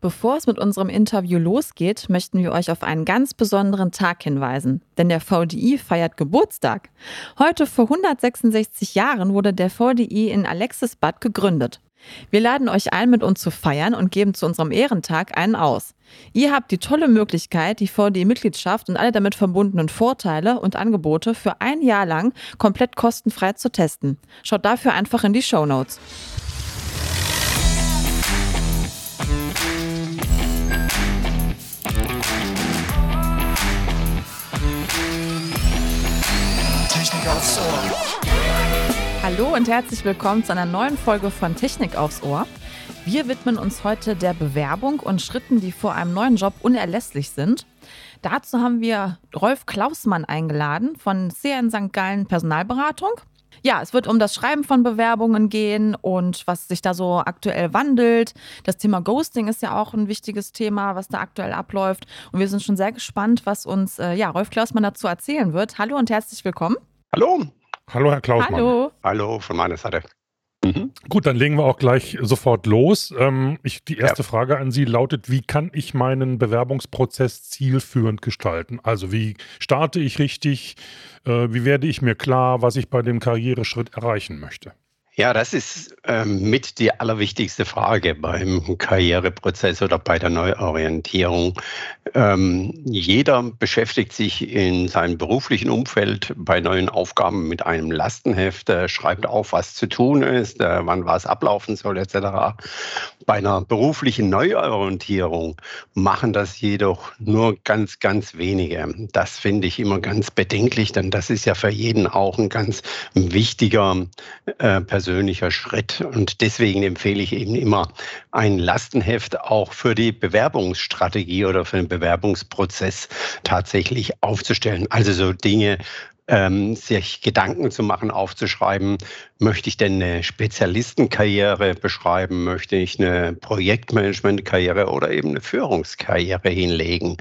Bevor es mit unserem Interview losgeht, möchten wir euch auf einen ganz besonderen Tag hinweisen. Denn der VDI feiert Geburtstag. Heute vor 166 Jahren wurde der VDI in Alexisbad gegründet. Wir laden euch ein, mit uns zu feiern und geben zu unserem Ehrentag einen aus. Ihr habt die tolle Möglichkeit, die VDI-Mitgliedschaft und alle damit verbundenen Vorteile und Angebote für ein Jahr lang komplett kostenfrei zu testen. Schaut dafür einfach in die Show Notes. Aufs Ohr. Hallo und herzlich willkommen zu einer neuen Folge von Technik aufs Ohr. Wir widmen uns heute der Bewerbung und Schritten, die vor einem neuen Job unerlässlich sind. Dazu haben wir Rolf Klausmann eingeladen von CN St. Gallen Personalberatung. Ja, es wird um das Schreiben von Bewerbungen gehen und was sich da so aktuell wandelt. Das Thema Ghosting ist ja auch ein wichtiges Thema, was da aktuell abläuft. Und wir sind schon sehr gespannt, was uns äh, ja, Rolf Klausmann dazu erzählen wird. Hallo und herzlich willkommen. Hallo. Hallo, Herr Klausmann. Hallo. Hallo von meiner Seite. Mhm. Gut, dann legen wir auch gleich sofort los. Ähm, ich, die erste ja. Frage an Sie lautet, wie kann ich meinen Bewerbungsprozess zielführend gestalten? Also wie starte ich richtig? Äh, wie werde ich mir klar, was ich bei dem Karriereschritt erreichen möchte? Ja, das ist ähm, mit die allerwichtigste Frage beim Karriereprozess oder bei der Neuorientierung. Ähm, jeder beschäftigt sich in seinem beruflichen Umfeld bei neuen Aufgaben mit einem Lastenheft, äh, schreibt auf, was zu tun ist, äh, wann was ablaufen soll, etc. Bei einer beruflichen Neuorientierung machen das jedoch nur ganz, ganz wenige. Das finde ich immer ganz bedenklich, denn das ist ja für jeden auch ein ganz wichtiger äh, Persönlichkeit persönlicher Schritt. Und deswegen empfehle ich eben immer ein Lastenheft auch für die Bewerbungsstrategie oder für den Bewerbungsprozess tatsächlich aufzustellen. Also so Dinge ähm, sich Gedanken zu machen, aufzuschreiben, möchte ich denn eine Spezialistenkarriere beschreiben, möchte ich eine Projektmanagementkarriere oder eben eine Führungskarriere hinlegen?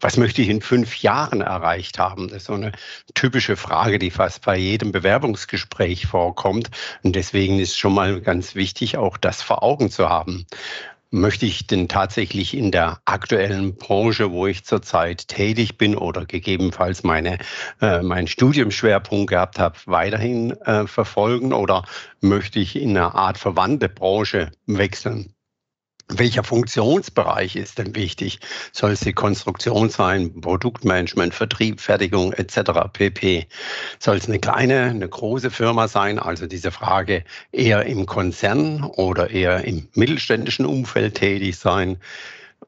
Was möchte ich in fünf Jahren erreicht haben? Das ist so eine typische Frage, die fast bei jedem Bewerbungsgespräch vorkommt. Und deswegen ist schon mal ganz wichtig, auch das vor Augen zu haben möchte ich denn tatsächlich in der aktuellen Branche, wo ich zurzeit tätig bin oder gegebenenfalls meine, äh, meinen Studiumschwerpunkt gehabt habe, weiterhin äh, verfolgen oder möchte ich in eine Art verwandte Branche wechseln? Welcher Funktionsbereich ist denn wichtig? Soll es die Konstruktion sein, Produktmanagement, Vertrieb, Fertigung etc. pp? Soll es eine kleine, eine große Firma sein? Also diese Frage eher im Konzern oder eher im mittelständischen Umfeld tätig sein?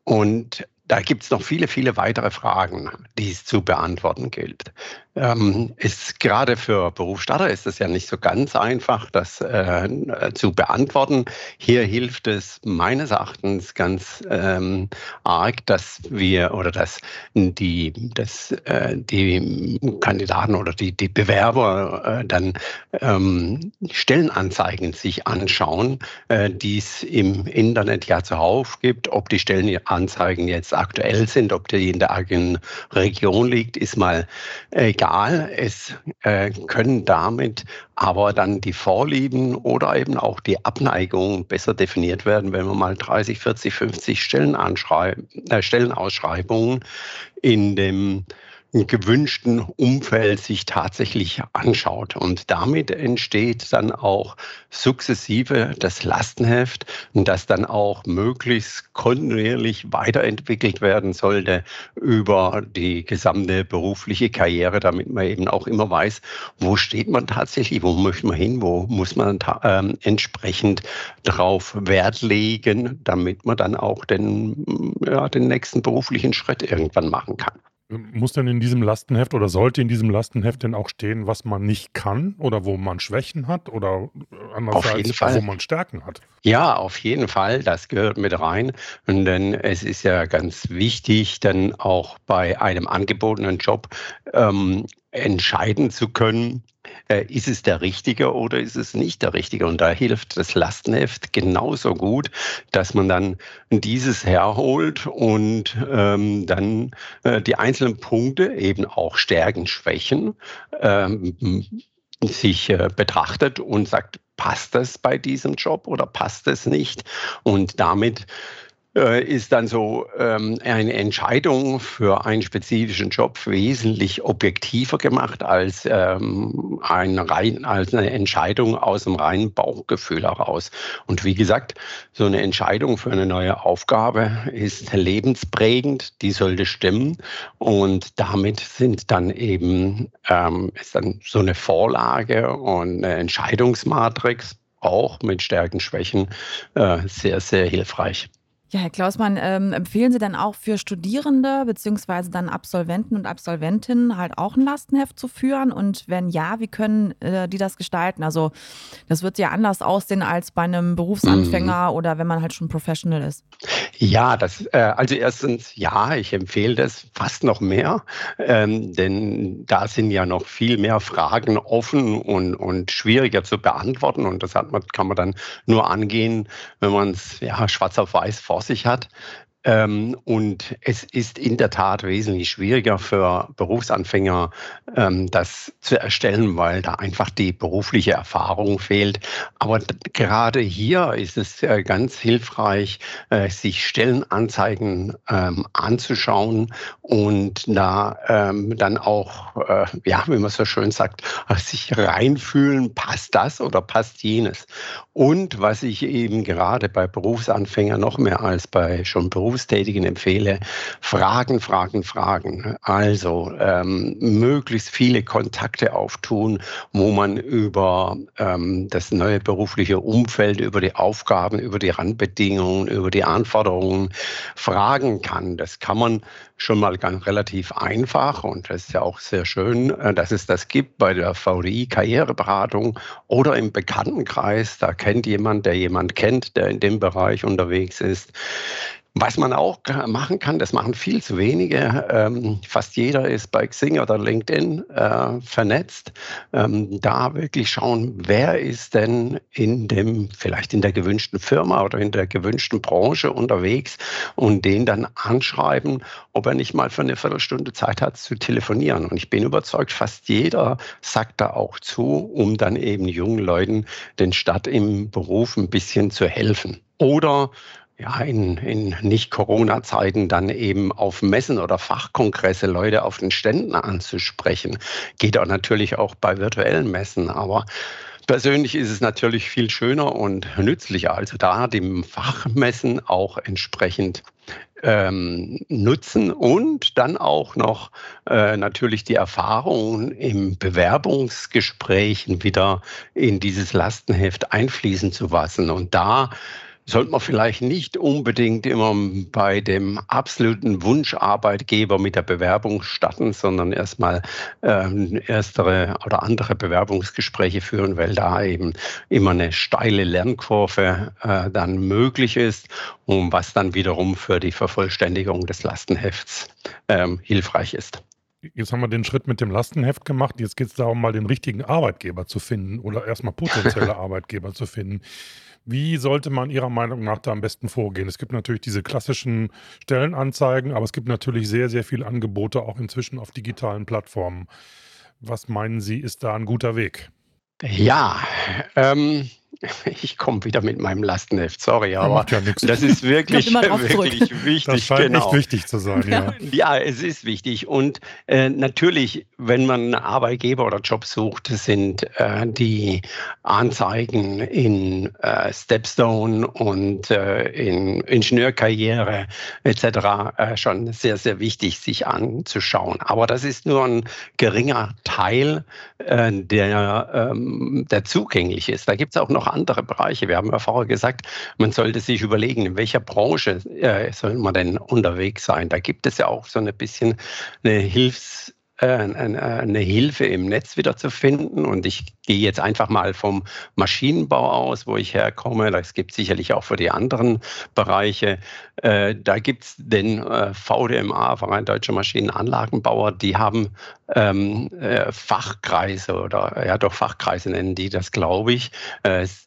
Und da gibt es noch viele, viele weitere Fragen, die es zu beantworten gilt. Ähm, ist gerade für Berufsstarter ist es ja nicht so ganz einfach, das äh, zu beantworten. Hier hilft es meines Erachtens ganz ähm, arg, dass wir oder dass die, dass, äh, die Kandidaten oder die, die Bewerber äh, dann ähm, Stellenanzeigen sich anschauen, äh, die es im Internet ja zuhauf gibt. Ob die Stellenanzeigen jetzt aktuell sind, ob die in der eigenen Region liegt, ist mal egal. Es äh, können damit aber dann die Vorlieben oder eben auch die Abneigung besser definiert werden, wenn man mal 30, 40, 50 Stellen äh, Stellenausschreibungen in dem gewünschten Umfeld sich tatsächlich anschaut. Und damit entsteht dann auch sukzessive das Lastenheft, das dann auch möglichst kontinuierlich weiterentwickelt werden sollte über die gesamte berufliche Karriere, damit man eben auch immer weiß, wo steht man tatsächlich, wo möchte man hin, wo muss man äh, entsprechend darauf Wert legen, damit man dann auch den, ja, den nächsten beruflichen Schritt irgendwann machen kann. Muss denn in diesem Lastenheft oder sollte in diesem Lastenheft denn auch stehen, was man nicht kann oder wo man Schwächen hat oder andererseits, wo man Stärken hat? Ja, auf jeden Fall. Das gehört mit rein. Und denn es ist ja ganz wichtig, dann auch bei einem angebotenen Job ähm, entscheiden zu können, äh, ist es der richtige oder ist es nicht der richtige? Und da hilft das Lastenheft genauso gut, dass man dann dieses herholt und ähm, dann äh, die einzelnen Punkte, eben auch Stärken, Schwächen, ähm, sich äh, betrachtet und sagt, passt das bei diesem Job oder passt es nicht? Und damit ist dann so ähm, eine Entscheidung für einen spezifischen Job wesentlich objektiver gemacht als, ähm, ein rein, als eine Entscheidung aus dem reinen Bauchgefühl heraus. Und wie gesagt, so eine Entscheidung für eine neue Aufgabe ist lebensprägend, die sollte stimmen. Und damit sind dann eben ähm, ist dann so eine Vorlage und eine Entscheidungsmatrix auch mit Stärken, Schwächen äh, sehr, sehr hilfreich. Ja, Herr Klausmann, ähm, empfehlen Sie dann auch für Studierende beziehungsweise dann Absolventen und Absolventinnen halt auch ein Lastenheft zu führen? Und wenn ja, wie können äh, die das gestalten? Also das wird ja anders aussehen als bei einem Berufsanfänger mhm. oder wenn man halt schon Professional ist. Ja, das, äh, also erstens, ja, ich empfehle das fast noch mehr, ähm, denn da sind ja noch viel mehr Fragen offen und, und schwieriger zu beantworten. Und das hat man, kann man dann nur angehen, wenn man es ja, schwarz auf weiß vor vor sich hat. Ähm, und es ist in der Tat wesentlich schwieriger für Berufsanfänger, ähm, das zu erstellen, weil da einfach die berufliche Erfahrung fehlt. Aber gerade hier ist es äh, ganz hilfreich, äh, sich Stellenanzeigen ähm, anzuschauen und da ähm, dann auch, äh, ja, wie man so schön sagt, sich reinfühlen, passt das oder passt jenes. Und was ich eben gerade bei Berufsanfängern noch mehr als bei schon Berufsanfängern Berufstätigen empfehle, Fragen, Fragen, Fragen. Also ähm, möglichst viele Kontakte auftun, wo man über ähm, das neue berufliche Umfeld, über die Aufgaben, über die Randbedingungen, über die Anforderungen fragen kann. Das kann man schon mal ganz relativ einfach und das ist ja auch sehr schön, äh, dass es das gibt bei der VDI Karriereberatung oder im Bekanntenkreis. Da kennt jemand, der jemand kennt, der in dem Bereich unterwegs ist. Was man auch machen kann, das machen viel zu wenige. Ähm, fast jeder ist bei Xing oder LinkedIn äh, vernetzt. Ähm, da wirklich schauen, wer ist denn in dem, vielleicht in der gewünschten Firma oder in der gewünschten Branche unterwegs und den dann anschreiben, ob er nicht mal für eine Viertelstunde Zeit hat zu telefonieren. Und ich bin überzeugt, fast jeder sagt da auch zu, um dann eben jungen Leuten den Start im Beruf ein bisschen zu helfen. Oder ja, in, in Nicht-Corona-Zeiten dann eben auf Messen oder Fachkongresse Leute auf den Ständen anzusprechen. Geht auch natürlich auch bei virtuellen Messen, aber persönlich ist es natürlich viel schöner und nützlicher. Also da dem Fachmessen auch entsprechend ähm, nutzen und dann auch noch äh, natürlich die Erfahrungen im Bewerbungsgesprächen wieder in dieses Lastenheft einfließen zu lassen. Und da sollte man vielleicht nicht unbedingt immer bei dem absoluten Wunscharbeitgeber mit der Bewerbung starten, sondern erstmal ähm, erstere oder andere Bewerbungsgespräche führen, weil da eben immer eine steile Lernkurve äh, dann möglich ist und was dann wiederum für die Vervollständigung des Lastenhefts ähm, hilfreich ist. Jetzt haben wir den Schritt mit dem Lastenheft gemacht. Jetzt geht es darum, mal den richtigen Arbeitgeber zu finden oder erstmal potenzielle Arbeitgeber zu finden. Wie sollte man Ihrer Meinung nach da am besten vorgehen? Es gibt natürlich diese klassischen Stellenanzeigen, aber es gibt natürlich sehr, sehr viele Angebote auch inzwischen auf digitalen Plattformen. Was meinen Sie, ist da ein guter Weg? Ja, ähm, ich komme wieder mit meinem Lastenheft, sorry, aber ja das ist wirklich, wirklich wichtig. Das scheint genau. echt wichtig zu sein, ja. Ja, es ist wichtig. Und äh, natürlich, wenn man einen Arbeitgeber oder Job sucht, sind äh, die Anzeigen in äh, Stepstone und äh, in Ingenieurkarriere etc. Äh, schon sehr, sehr wichtig, sich anzuschauen. Aber das ist nur ein geringer Teil, äh, der, ähm, der zugänglich ist. Da gibt es auch noch andere Bereiche. Wir haben ja vorher gesagt, man sollte sich überlegen, in welcher Branche äh, soll man denn unterwegs sein. Da gibt es ja auch so ein bisschen eine Hilfs- eine Hilfe im Netz wieder zu finden. Und ich gehe jetzt einfach mal vom Maschinenbau aus, wo ich herkomme. Das gibt es sicherlich auch für die anderen Bereiche. Äh, da gibt es den äh, VDMA, Verein Deutscher Maschinenanlagenbauer, die haben ähm, Fachkreise oder ja doch Fachkreise nennen die das, glaube ich.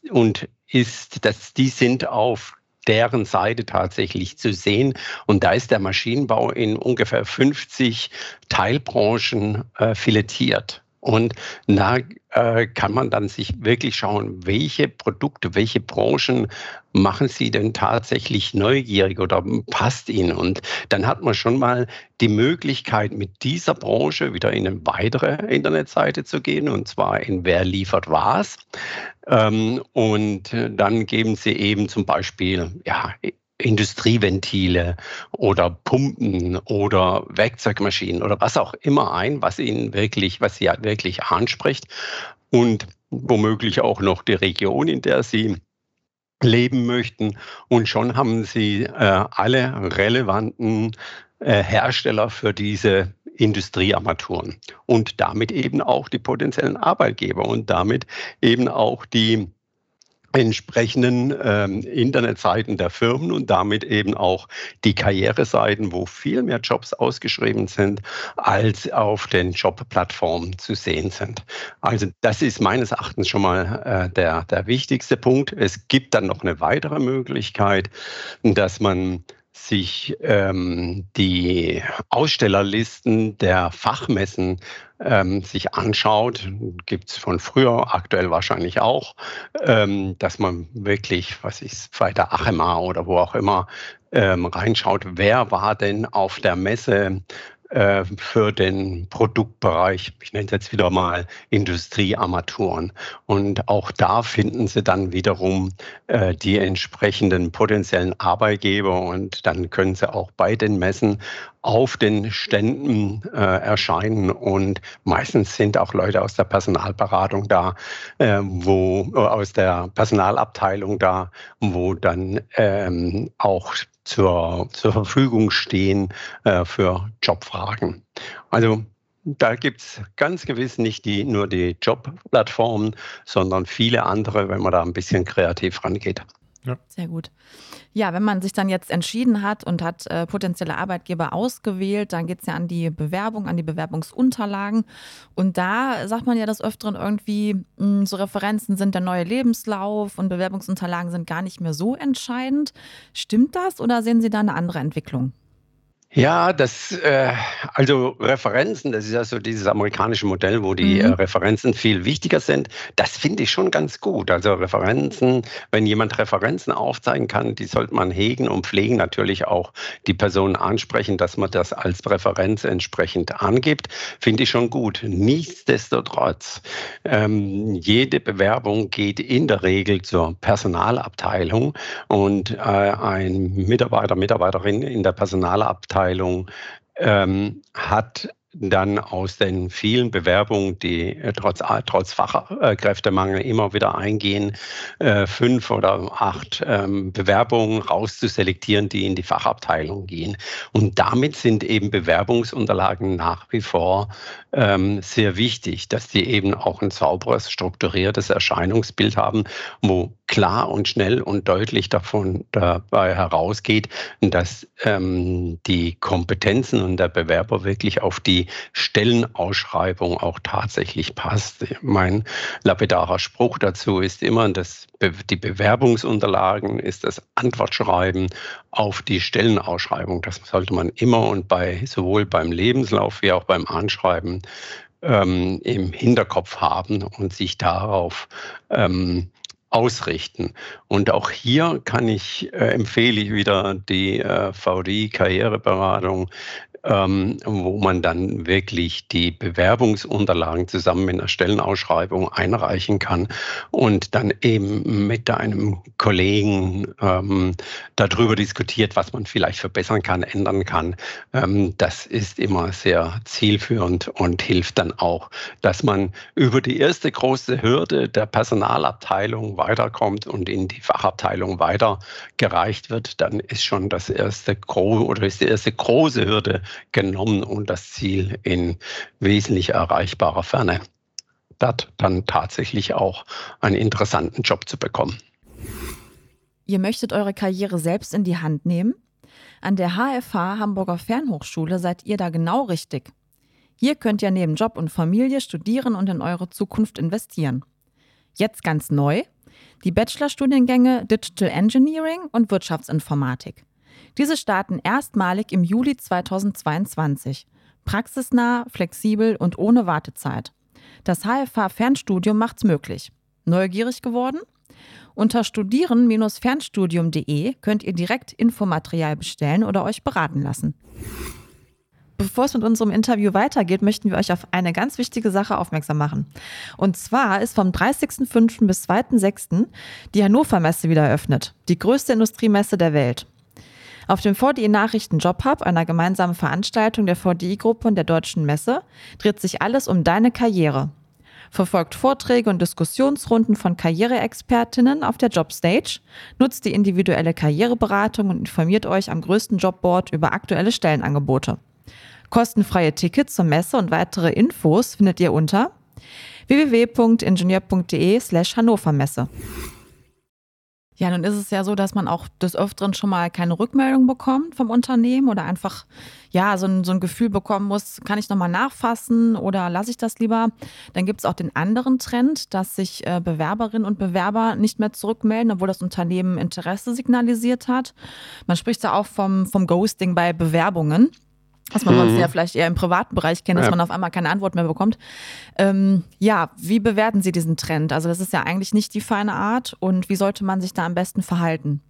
und ist, dass die sind auf deren Seite tatsächlich zu sehen. Und da ist der Maschinenbau in ungefähr 50 Teilbranchen äh, filetiert. Und da äh, kann man dann sich wirklich schauen, welche Produkte, welche Branchen machen sie denn tatsächlich neugierig oder passt ihnen? Und dann hat man schon mal die Möglichkeit, mit dieser Branche wieder in eine weitere Internetseite zu gehen, und zwar in Wer liefert was. Ähm, und dann geben sie eben zum Beispiel, ja, Industrieventile oder Pumpen oder Werkzeugmaschinen oder was auch immer ein, was Ihnen wirklich, was Sie wirklich anspricht und womöglich auch noch die Region, in der Sie leben möchten. Und schon haben Sie äh, alle relevanten äh, Hersteller für diese Industriearmaturen und damit eben auch die potenziellen Arbeitgeber und damit eben auch die entsprechenden ähm, Internetseiten der Firmen und damit eben auch die Karriereseiten, wo viel mehr Jobs ausgeschrieben sind, als auf den Jobplattformen zu sehen sind. Also das ist meines Erachtens schon mal äh, der, der wichtigste Punkt. Es gibt dann noch eine weitere Möglichkeit, dass man sich ähm, die Ausstellerlisten der Fachmessen ähm, sich anschaut, gibt es von früher, aktuell wahrscheinlich auch, ähm, dass man wirklich, was ist, bei der Achema oder wo auch immer, ähm, reinschaut, wer war denn auf der Messe äh, für den Produktbereich, ich nenne es jetzt wieder mal Industriearmaturen. Und auch da finden Sie dann wiederum äh, die entsprechenden potenziellen Arbeitgeber und dann können Sie auch bei den Messen auf den Ständen äh, erscheinen und meistens sind auch Leute aus der Personalberatung da, äh, wo äh, aus der Personalabteilung da, wo dann ähm, auch zur, zur Verfügung stehen äh, für Jobfragen. Also da gibt es ganz gewiss nicht die, nur die Jobplattformen, sondern viele andere, wenn man da ein bisschen kreativ rangeht. Ja. Sehr gut. Ja, wenn man sich dann jetzt entschieden hat und hat äh, potenzielle Arbeitgeber ausgewählt, dann geht es ja an die Bewerbung, an die Bewerbungsunterlagen. Und da sagt man ja des Öfteren irgendwie, mh, hm, so Referenzen sind der neue Lebenslauf und Bewerbungsunterlagen sind gar nicht mehr so entscheidend. Stimmt das oder sehen Sie da eine andere Entwicklung? Ja, das, äh, also Referenzen, das ist ja so dieses amerikanische Modell, wo die äh, mhm. äh, Referenzen viel wichtiger sind. Das finde ich schon ganz gut. Also Referenzen, wenn jemand Referenzen aufzeigen kann, die sollte man hegen und pflegen, natürlich auch die Person ansprechen, dass man das als Referenz entsprechend angibt, finde ich schon gut. Nichtsdestotrotz, ähm, jede Bewerbung geht in der Regel zur Personalabteilung und äh, ein Mitarbeiter, Mitarbeiterin in der Personalabteilung Abteilung ähm, hat dann aus den vielen Bewerbungen, die äh, trotz, trotz Fachkräftemangel immer wieder eingehen, äh, fünf oder acht ähm, Bewerbungen rauszuselektieren, die in die Fachabteilung gehen. Und damit sind eben Bewerbungsunterlagen nach wie vor ähm, sehr wichtig, dass die eben auch ein sauberes, strukturiertes Erscheinungsbild haben, wo klar und schnell und deutlich davon dabei herausgeht, dass ähm, die Kompetenzen und der Bewerber wirklich auf die Stellenausschreibung auch tatsächlich passt. Mein lapidarer Spruch dazu ist immer, dass die Bewerbungsunterlagen ist das Antwortschreiben auf die Stellenausschreibung. Das sollte man immer und bei sowohl beim Lebenslauf wie auch beim Anschreiben ähm, im Hinterkopf haben und sich darauf ähm, ausrichten. Und auch hier kann ich, äh, empfehle ich wieder die äh, VDI Karriereberatung, ähm, wo man dann wirklich die Bewerbungsunterlagen zusammen mit einer Stellenausschreibung einreichen kann und dann eben mit einem Kollegen ähm, darüber diskutiert, was man vielleicht verbessern kann, ändern kann. Ähm, das ist immer sehr zielführend und hilft dann auch, dass man über die erste große Hürde der Personalabteilung weiterkommt und in die Fachabteilung weitergereicht wird. Dann ist schon das erste oder ist die erste große Hürde genommen und das Ziel in wesentlich erreichbarer Ferne. Dort dann tatsächlich auch einen interessanten Job zu bekommen. Ihr möchtet eure Karriere selbst in die Hand nehmen? An der HFH Hamburger Fernhochschule seid ihr da genau richtig. Hier könnt ihr neben Job und Familie studieren und in eure Zukunft investieren. Jetzt ganz neu: die Bachelorstudiengänge Digital Engineering und Wirtschaftsinformatik. Diese starten erstmalig im Juli 2022. Praxisnah, flexibel und ohne Wartezeit. Das HFH-Fernstudium macht's möglich. Neugierig geworden? Unter studieren-fernstudium.de könnt ihr direkt Infomaterial bestellen oder euch beraten lassen. Bevor es mit unserem Interview weitergeht, möchten wir euch auf eine ganz wichtige Sache aufmerksam machen. Und zwar ist vom 30.05. bis 2.06. die Hannover Messe wieder eröffnet, die größte Industriemesse der Welt. Auf dem VDI Nachrichten Job Hub, einer gemeinsamen Veranstaltung der VDI-Gruppe und der Deutschen Messe, dreht sich alles um deine Karriere. Verfolgt Vorträge und Diskussionsrunden von Karriereexpertinnen auf der Jobstage, nutzt die individuelle Karriereberatung und informiert euch am größten Jobboard über aktuelle Stellenangebote. Kostenfreie Tickets zur Messe und weitere Infos findet ihr unter www.ingenieur.de slash Hannover Messe. Ja, nun ist es ja so, dass man auch des Öfteren schon mal keine Rückmeldung bekommt vom Unternehmen oder einfach ja so ein, so ein Gefühl bekommen muss, kann ich nochmal nachfassen oder lasse ich das lieber? Dann gibt es auch den anderen Trend, dass sich äh, Bewerberinnen und Bewerber nicht mehr zurückmelden, obwohl das Unternehmen Interesse signalisiert hat. Man spricht da auch vom, vom Ghosting bei Bewerbungen was man mhm. sonst ja vielleicht eher im privaten Bereich kennt, dass ja. man auf einmal keine Antwort mehr bekommt. Ähm, ja, wie bewerten Sie diesen Trend? Also das ist ja eigentlich nicht die feine Art und wie sollte man sich da am besten verhalten?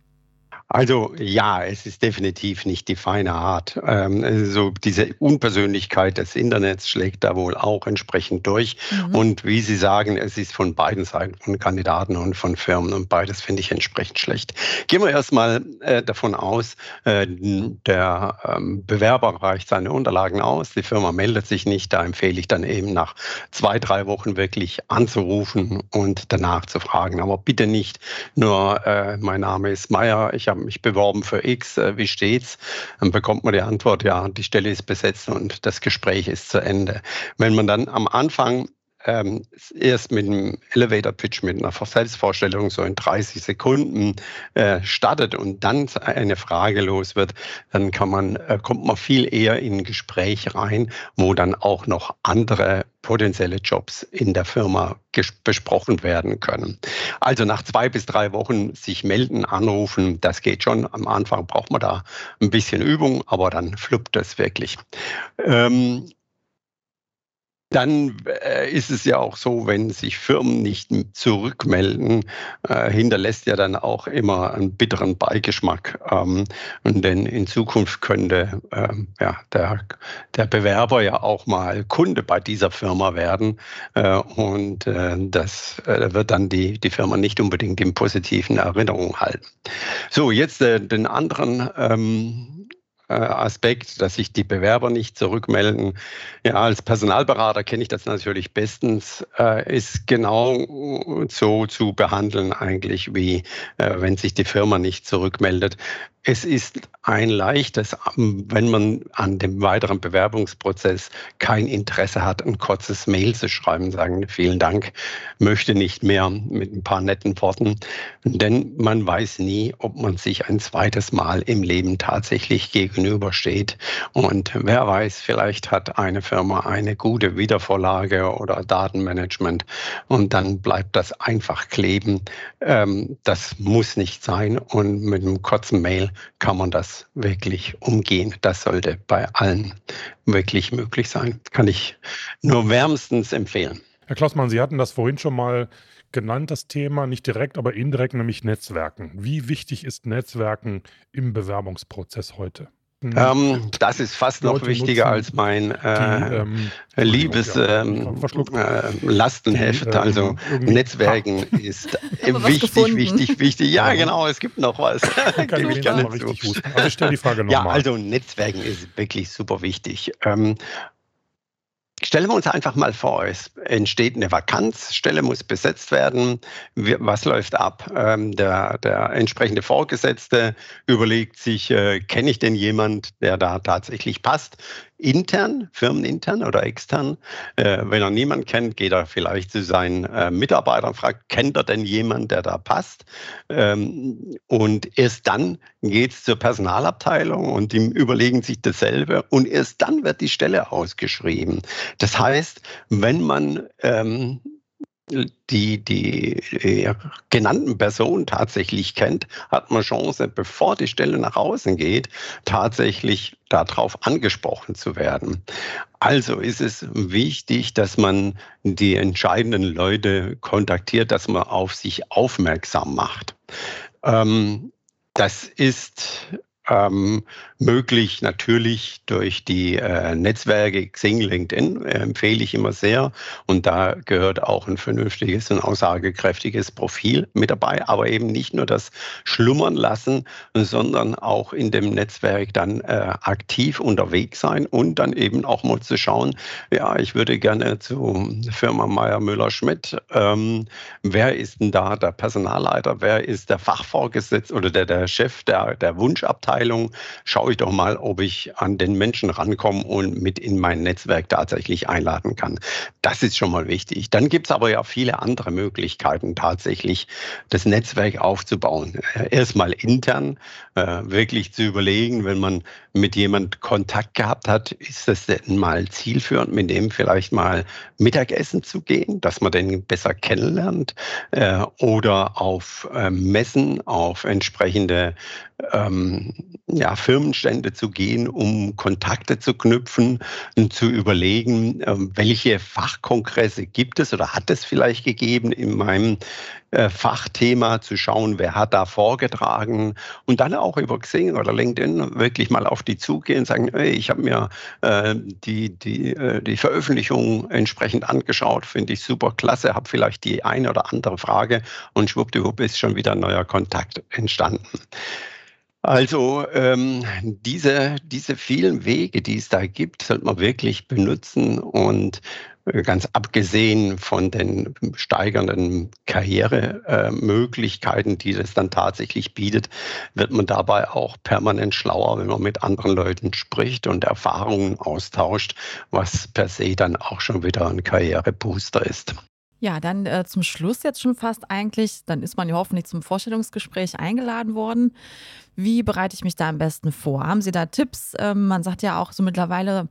Also ja, es ist definitiv nicht die feine Art. Ähm, also diese Unpersönlichkeit des Internets schlägt da wohl auch entsprechend durch. Mhm. Und wie Sie sagen, es ist von beiden Seiten, von Kandidaten und von Firmen und beides finde ich entsprechend schlecht. Gehen wir erstmal äh, davon aus, äh, der ähm, Bewerber reicht seine Unterlagen aus, die Firma meldet sich nicht. Da empfehle ich dann eben nach zwei, drei Wochen wirklich anzurufen und danach zu fragen. Aber bitte nicht nur, äh, mein Name ist Meier, ich habe mich beworben für X, äh, wie steht's? Dann bekommt man die Antwort, ja, die Stelle ist besetzt und das Gespräch ist zu Ende. Wenn man dann am Anfang ähm, erst mit einem Elevator Pitch, mit einer Selbstvorstellung so in 30 Sekunden äh, startet und dann eine Frage los wird, dann kann man, äh, kommt man viel eher in ein Gespräch rein, wo dann auch noch andere potenzielle Jobs in der Firma besprochen werden können. Also nach zwei bis drei Wochen sich melden, anrufen, das geht schon. Am Anfang braucht man da ein bisschen Übung, aber dann fluppt das wirklich. Ähm, dann äh, ist es ja auch so, wenn sich Firmen nicht zurückmelden, äh, hinterlässt ja dann auch immer einen bitteren Beigeschmack. Ähm, und denn in Zukunft könnte ähm, ja, der, der Bewerber ja auch mal Kunde bei dieser Firma werden. Äh, und das wird dann die, die Firma nicht unbedingt in positiven Erinnerungen halten. So, jetzt den anderen ähm, äh, Aspekt, dass sich die Bewerber nicht zurückmelden. Ja, als Personalberater kenne ich das natürlich bestens, äh, ist genau so zu behandeln eigentlich, wie äh, wenn sich die Firma nicht zurückmeldet. Es ist ein leichtes, wenn man an dem weiteren Bewerbungsprozess kein Interesse hat, ein kurzes Mail zu schreiben, sagen vielen Dank, möchte nicht mehr mit ein paar netten Worten, denn man weiß nie, ob man sich ein zweites Mal im Leben tatsächlich gegenübersteht. Und wer weiß, vielleicht hat eine Firma eine gute Wiedervorlage oder Datenmanagement und dann bleibt das einfach kleben. Ähm, das muss nicht sein und mit einem kurzen Mail kann man das wirklich umgehen. Das sollte bei allen wirklich möglich sein. Kann ich nur wärmstens empfehlen. Herr Klausmann, Sie hatten das vorhin schon mal genannt, das Thema, nicht direkt, aber indirekt, nämlich Netzwerken. Wie wichtig ist Netzwerken im Bewerbungsprozess heute? Ähm, das ist fast noch wichtiger als mein äh, die, ähm, liebes ähm, äh, Lastenheft. Die, ähm, also Netzwerken ha. ist wichtig, gefunden? wichtig, wichtig. Ja, genau, es gibt noch was. Gebe ich gerne zu. Aber ich stelle die Frage nochmal. Ja, mal. also Netzwerken ist wirklich super wichtig. Ähm, Stellen wir uns einfach mal vor, es entsteht eine Vakanz, Stelle muss besetzt werden. Was läuft ab? Ähm, der, der entsprechende Vorgesetzte überlegt sich, äh, kenne ich denn jemand, der da tatsächlich passt? Intern, firmenintern oder extern. Äh, wenn er niemanden kennt, geht er vielleicht zu seinen äh, Mitarbeitern fragt, kennt er denn jemanden, der da passt? Ähm, und erst dann geht es zur Personalabteilung und die überlegen sich dasselbe und erst dann wird die Stelle ausgeschrieben. Das heißt, wenn man ähm, die, die äh, genannten Personen tatsächlich kennt, hat man Chance, bevor die Stelle nach außen geht, tatsächlich darauf angesprochen zu werden. Also ist es wichtig, dass man die entscheidenden Leute kontaktiert, dass man auf sich aufmerksam macht. Ähm, das ist ähm, möglich natürlich durch die äh, Netzwerke Xing, LinkedIn, äh, empfehle ich immer sehr. Und da gehört auch ein vernünftiges und aussagekräftiges Profil mit dabei, aber eben nicht nur das Schlummern lassen, sondern auch in dem Netzwerk dann äh, aktiv unterwegs sein und dann eben auch mal zu schauen, ja, ich würde gerne zu Firma Meier Müller Schmidt. Ähm, wer ist denn da der Personalleiter? Wer ist der Fachvorgesetzte oder der, der Chef der, der Wunschabteilung? Abteilung schaue ich doch mal, ob ich an den Menschen rankomme und mit in mein Netzwerk tatsächlich einladen kann. Das ist schon mal wichtig. Dann gibt es aber ja viele andere Möglichkeiten, tatsächlich das Netzwerk aufzubauen. Erstmal intern, äh, wirklich zu überlegen, wenn man mit jemand Kontakt gehabt hat, ist das denn mal zielführend, mit dem vielleicht mal Mittagessen zu gehen, dass man den besser kennenlernt äh, oder auf äh, Messen, auf entsprechende ähm, ja, Firmenstände zu gehen, um Kontakte zu knüpfen und zu überlegen, äh, welche Fachkongresse gibt es oder hat es vielleicht gegeben in meinem äh, Fachthema, zu schauen, wer hat da vorgetragen und dann auch über Xing oder LinkedIn wirklich mal auf die zugehen und sagen, hey, ich habe mir äh, die, die, äh, die Veröffentlichung entsprechend angeschaut, finde ich super klasse, habe vielleicht die eine oder andere Frage und schwuppdiwupp ist schon wieder ein neuer Kontakt entstanden. Also ähm, diese, diese vielen Wege, die es da gibt, sollte man wirklich benutzen und ganz abgesehen von den steigernden Karrieremöglichkeiten, die das dann tatsächlich bietet, wird man dabei auch permanent schlauer, wenn man mit anderen Leuten spricht und Erfahrungen austauscht, was per se dann auch schon wieder ein Karrierebooster ist. Ja, dann äh, zum Schluss jetzt schon fast eigentlich, dann ist man ja hoffentlich zum Vorstellungsgespräch eingeladen worden. Wie bereite ich mich da am besten vor? Haben Sie da Tipps? Ähm, man sagt ja auch so mittlerweile,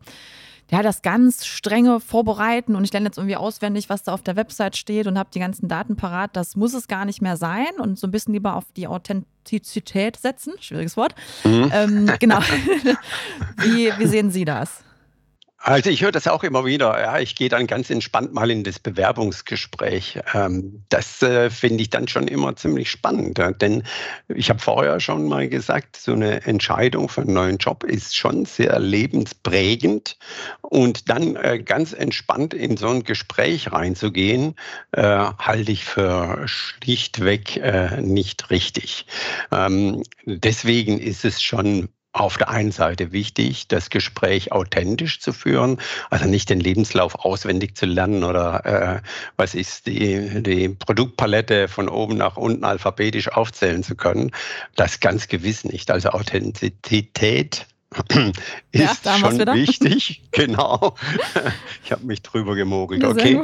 ja, das ganz strenge Vorbereiten und ich lerne jetzt irgendwie auswendig, was da auf der Website steht und habe die ganzen Daten parat. Das muss es gar nicht mehr sein und so ein bisschen lieber auf die Authentizität setzen. Schwieriges Wort. Mhm. Ähm, genau. wie, wie sehen Sie das? Also ich höre das auch immer wieder. Ja, ich gehe dann ganz entspannt mal in das Bewerbungsgespräch. Ähm, das äh, finde ich dann schon immer ziemlich spannend, denn ich habe vorher schon mal gesagt, so eine Entscheidung für einen neuen Job ist schon sehr lebensprägend und dann äh, ganz entspannt in so ein Gespräch reinzugehen, äh, halte ich für schlichtweg nicht richtig. Ähm, deswegen ist es schon auf der einen Seite wichtig, das Gespräch authentisch zu führen, also nicht den Lebenslauf auswendig zu lernen oder äh, was ist die, die Produktpalette von oben nach unten alphabetisch aufzählen zu können. Das ganz gewiss nicht. Also Authentizität ist ja, schon wichtig. Genau. Ich habe mich drüber gemogelt. Okay.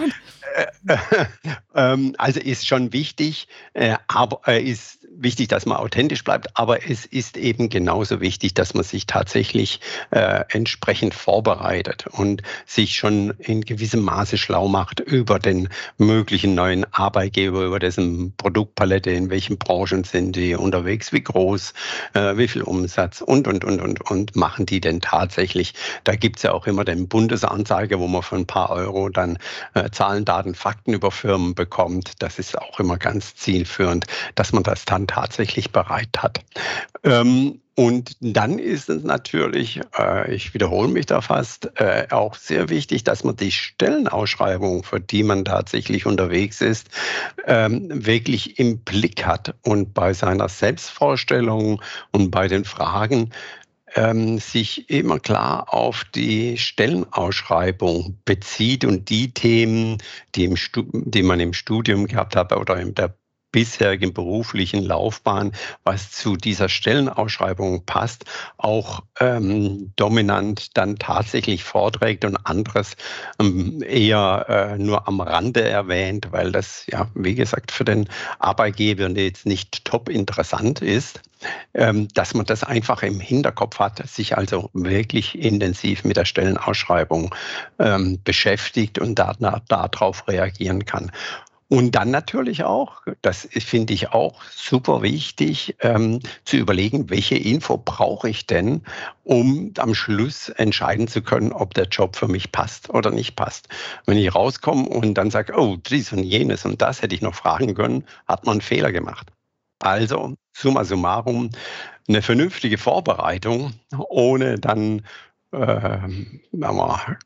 Ähm, also ist schon wichtig, äh, aber äh, ist wichtig, dass man authentisch bleibt, aber es ist eben genauso wichtig, dass man sich tatsächlich äh, entsprechend vorbereitet und sich schon in gewissem Maße schlau macht über den möglichen neuen Arbeitgeber, über dessen Produktpalette, in welchen Branchen sind die unterwegs, wie groß, äh, wie viel Umsatz und, und, und, und, und machen die denn tatsächlich. Da gibt es ja auch immer den Bundesanzeiger, wo man für ein paar Euro dann äh, Zahlen, Daten, Fakten über Firmen bekommt. Das ist auch immer ganz zielführend, dass man das dann tatsächlich bereit hat. Ähm, und dann ist es natürlich, äh, ich wiederhole mich da fast, äh, auch sehr wichtig, dass man die Stellenausschreibung, für die man tatsächlich unterwegs ist, ähm, wirklich im Blick hat und bei seiner Selbstvorstellung und bei den Fragen ähm, sich immer klar auf die Stellenausschreibung bezieht und die Themen, die, im die man im Studium gehabt hat oder in der bisherigen beruflichen Laufbahn, was zu dieser Stellenausschreibung passt, auch ähm, dominant dann tatsächlich vorträgt und anderes ähm, eher äh, nur am Rande erwähnt, weil das ja, wie gesagt, für den Arbeitgeber jetzt nicht top interessant ist. Ähm, dass man das einfach im Hinterkopf hat, sich also wirklich intensiv mit der Stellenausschreibung ähm, beschäftigt und darauf reagieren kann. Und dann natürlich auch, das finde ich auch super wichtig, ähm, zu überlegen, welche Info brauche ich denn, um am Schluss entscheiden zu können, ob der Job für mich passt oder nicht passt. Wenn ich rauskomme und dann sage, oh, dies und jenes und das hätte ich noch fragen können, hat man einen Fehler gemacht. Also, summa summarum, eine vernünftige Vorbereitung, ohne dann äh, wir,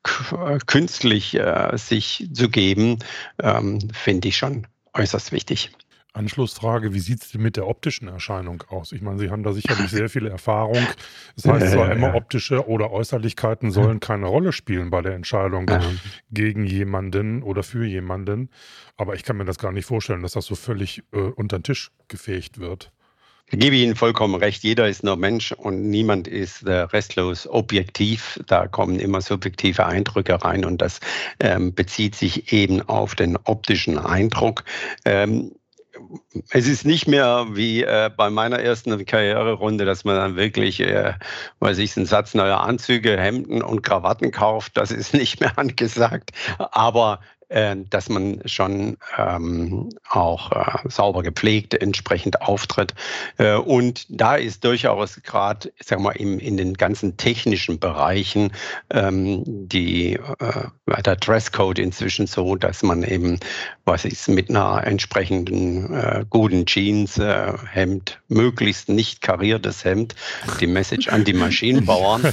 künstlich äh, sich zu geben, ähm, finde ich schon äußerst wichtig. Anschlussfrage, wie sieht es denn mit der optischen Erscheinung aus? Ich meine, Sie haben da sicherlich sehr viel Erfahrung. Das heißt zwar immer, optische oder Äußerlichkeiten sollen keine Rolle spielen bei der Entscheidung gegen jemanden oder für jemanden. Aber ich kann mir das gar nicht vorstellen, dass das so völlig äh, unter den Tisch gefegt wird. Ich gebe Ihnen vollkommen recht. Jeder ist nur Mensch und niemand ist äh, restlos objektiv. Da kommen immer subjektive Eindrücke rein und das ähm, bezieht sich eben auf den optischen Eindruck. Ähm, es ist nicht mehr wie äh, bei meiner ersten Karriererunde, dass man dann wirklich, äh, weiß ich, einen Satz neuer Anzüge, Hemden und Krawatten kauft. Das ist nicht mehr angesagt. Aber äh, dass man schon ähm, auch äh, sauber gepflegt entsprechend auftritt. Äh, und da ist durchaus gerade, sag mal, im, in den ganzen technischen Bereichen ähm, die, äh, der Dresscode inzwischen so, dass man eben, was ist, mit einer entsprechenden äh, guten Jeans, äh, Hemd, möglichst nicht kariertes Hemd, die Message an die Maschinenbauern.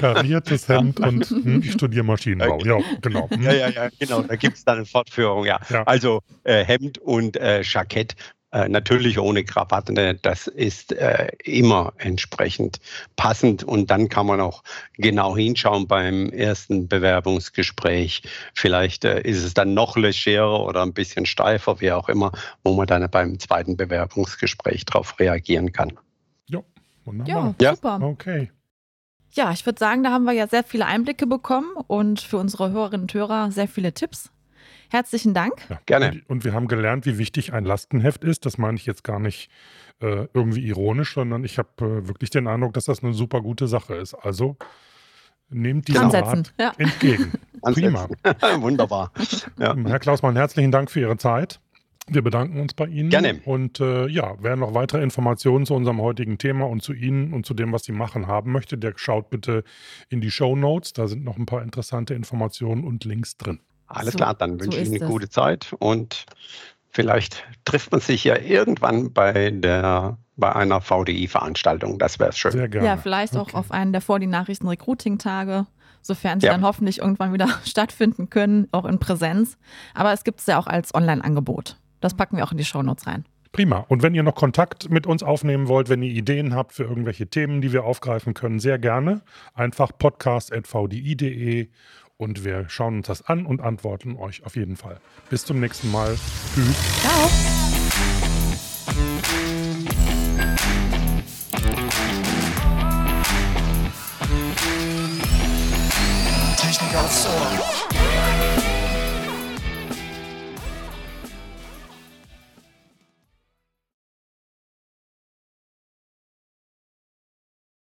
Kariertes Hemd und hm, ich studiere Maschinenbau. Ja, genau. Ja, ja, ja, genau, da gibt es dann eine Fortführung, ja. ja. Also äh, Hemd und äh, Jackett, äh, natürlich ohne Krawatte, das ist äh, immer entsprechend passend und dann kann man auch genau hinschauen beim ersten Bewerbungsgespräch. Vielleicht äh, ist es dann noch legerer oder ein bisschen steifer, wie auch immer, wo man dann beim zweiten Bewerbungsgespräch darauf reagieren kann. Ja, wunderbar. Ja, super. Okay. Ja, ich würde sagen, da haben wir ja sehr viele Einblicke bekommen und für unsere Hörerinnen und Hörer sehr viele Tipps. Herzlichen Dank. Ja, Gerne. Und, wir haben gelernt, wie wichtig ein Lastenheft ist. Das meine ich jetzt gar nicht äh, irgendwie ironisch, sondern ich habe äh, wirklich den Eindruck, dass das eine super gute Sache ist. Also nehmt diesen Rat ja. entgegen. Prima. Wunderbar. Ja. Herr Klausmann, herzlichen Dank für Ihre Zeit. Wir bedanken uns bei Ihnen. Gerne. Und äh, ja, wer noch weitere Informationen zu unserem heutigen Thema und zu Ihnen und zu dem, was Sie machen, haben möchte, der schaut bitte in die Show Notes. Da sind noch ein paar interessante Informationen und Links drin. Alles so, klar, dann wünsche so ich Ihnen eine gute Zeit und vielleicht trifft man sich ja irgendwann bei der bei einer VDI-Veranstaltung. Das wäre schön. Sehr gerne. Ja, vielleicht okay. auch auf einen der vor die Nachrichten Recruiting-Tage, sofern sie ja. dann hoffentlich irgendwann wieder stattfinden können, auch in Präsenz. Aber es gibt es ja auch als Online-Angebot. Das packen wir auch in die Shownotes rein. Prima. Und wenn ihr noch Kontakt mit uns aufnehmen wollt, wenn ihr Ideen habt für irgendwelche Themen, die wir aufgreifen können, sehr gerne. Einfach podcast.vdi.de und wir schauen uns das an und antworten euch auf jeden Fall. Bis zum nächsten Mal. Tschüss. Ciao. Technik aufs Ohr.